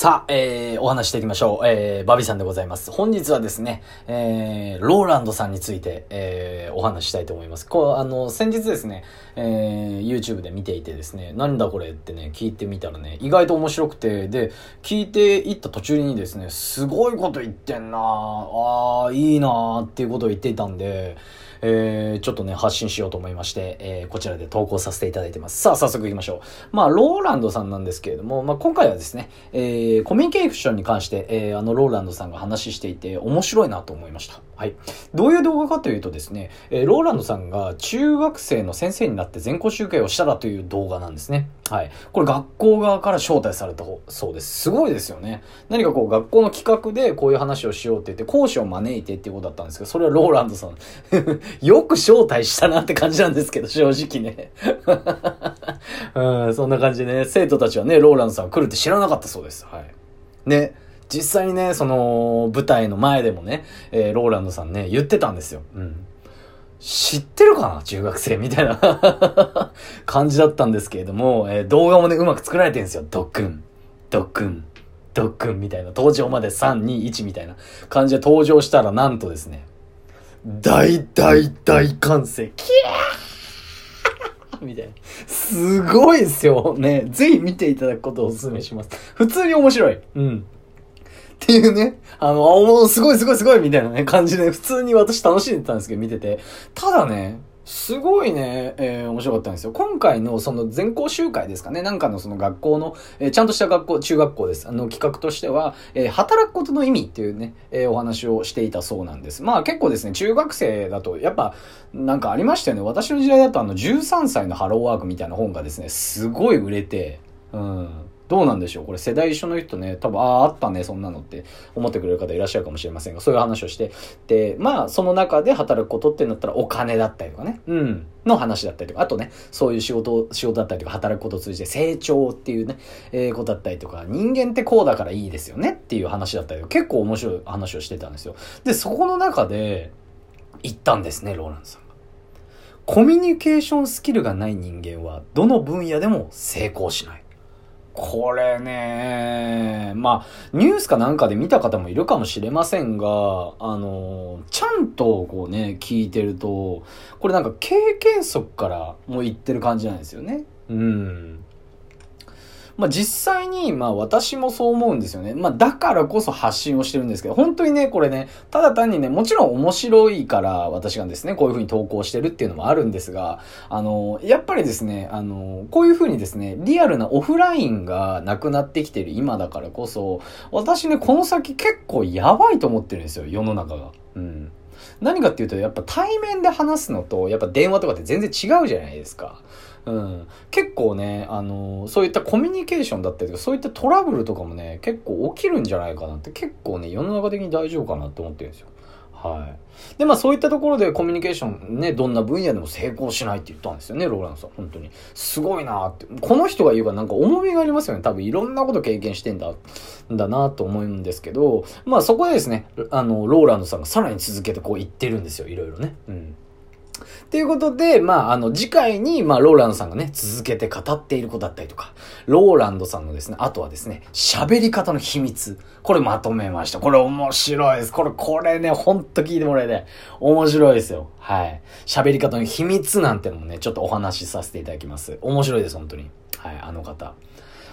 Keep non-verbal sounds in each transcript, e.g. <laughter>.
さあ、えー、お話していきましょう。えー、バビさんでございます。本日はですね、えー、ローランドさんについて、えー、お話したいと思います。こう、あの、先日ですね、えー、YouTube で見ていてですね、なんだこれってね、聞いてみたらね、意外と面白くて、で、聞いていった途中にですね、すごいこと言ってんなああ、いいなーっていうことを言っていたんで、えー、ちょっとね、発信しようと思いまして、えー、こちらで投稿させていただいてます。さあ、早速行きましょう。まあ、ローランドさんなんですけれども、まあ、今回はですね、えー、コミュニケーションに関して、えー、あの、ローランドさんが話していて、面白いなと思いました。はい。どういう動画かというとですね、えー、ローランドさんが中学生の先生になって全校集会をしたらという動画なんですね。はい。これ学校側から招待されたそうです。すごいですよね。何かこう学校の企画でこういう話をしようって言って講師を招いてっていうことだったんですけど、それはローランドさん。<laughs> よく招待したなって感じなんですけど、正直ね。<laughs> うん、そんな感じでね、生徒たちはね、ローランドさん来るって知らなかったそうです。はい。ね。実際にね、その、舞台の前でもね、えー、ローランドさんね、言ってたんですよ。うん。知ってるかな？中学生みたいな <laughs> 感じだったんですけれども、えー、動画もね、うまく作られてるんですよ。ドックン、ドックン、ドックンみたいな。登場まで3、2、1みたいな感じで登場したら、なんとですね、大大大歓声、キャー <laughs> みたいな。すごいですよ。ね。ぜひ見ていただくことをお勧めします。普通に面白い。うん。っていうね、あの、あ、もうすごいすごいすごいみたいなね、感じで、普通に私楽しんでたんですけど、見てて。ただね、すごいね、えー、面白かったんですよ。今回のその全校集会ですかね。なんかのその学校の、えー、ちゃんとした学校、中学校です。あの企画としては、えー、働くことの意味っていうね、えお話をしていたそうなんです。まあ結構ですね、中学生だと、やっぱ、なんかありましたよね。私の時代だとあの13歳のハローワークみたいな本がですね、すごい売れて、うん。どうなんでしょう？これ世代一緒の人ね、多分、ああ、あったね、そんなのって思ってくれる方いらっしゃるかもしれませんが、そういう話をして、で、まあ、その中で働くことってなったらお金だったりとかね、うん、の話だったりとか、あとね、そういう仕事、仕事だったりとか、働くことを通じて成長っていうね、えー、ことだったりとか、人間ってこうだからいいですよねっていう話だったりとか、結構面白い話をしてたんですよ。で、そこの中で、言ったんですね、ローランドさんが。コミュニケーションスキルがない人間は、どの分野でも成功しない。これね、まあ、ニュースかなんかで見た方もいるかもしれませんが、あの、ちゃんとこうね、聞いてると、これなんか経験則からもう言ってる感じなんですよね。うん。まあ、実際に、まあ私もそう思うんですよね。まあだからこそ発信をしてるんですけど、本当にね、これね、ただ単にね、もちろん面白いから私がですね、こういう風に投稿してるっていうのもあるんですが、あの、やっぱりですね、あの、こういう風にですね、リアルなオフラインがなくなってきてる今だからこそ、私ね、この先結構やばいと思ってるんですよ、世の中が。うん。何かっていうと、やっぱ対面で話すのと、やっぱ電話とかって全然違うじゃないですか。うん、結構ね、あのー、そういったコミュニケーションだったりとか、そういったトラブルとかもね、結構起きるんじゃないかなって、結構ね、世の中的に大丈夫かなって思ってるんですよ。はい。で、まあそういったところでコミュニケーションね、どんな分野でも成功しないって言ったんですよね、ローランさん。本当に。すごいなって。この人が言うからなんか重みがありますよね。多分いろんなこと経験してんだ、だなと思うんですけど、まあそこでですね、あの、ローランドさんがさらに続けてこう言ってるんですよ、いろいろね。うん。ということで、まあ、あの、次回に、まあ、ローランドさんがね、続けて語っていることだったりとか、ローランドさんのですね、あとはですね、喋り方の秘密。これまとめました。これ面白いです。これ、これね、ほんと聞いてもらえて、面白いですよ。はい。喋り方の秘密なんてのもね、ちょっとお話しさせていただきます。面白いです、本当に。はい、あの方。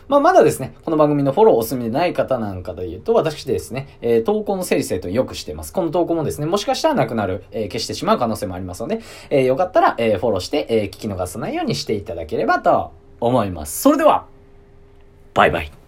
まあ、まだですね、この番組のフォローお済みでない方なんかで言うと、私ですね、えー、投稿の整理整頓よくしています。この投稿もですね、もしかしたらなくなる、えー、消してしまう可能性もありますので、えー、よかったら、え、フォローして、え、聞き逃さないようにしていただければと思います。それでは、バイバイ。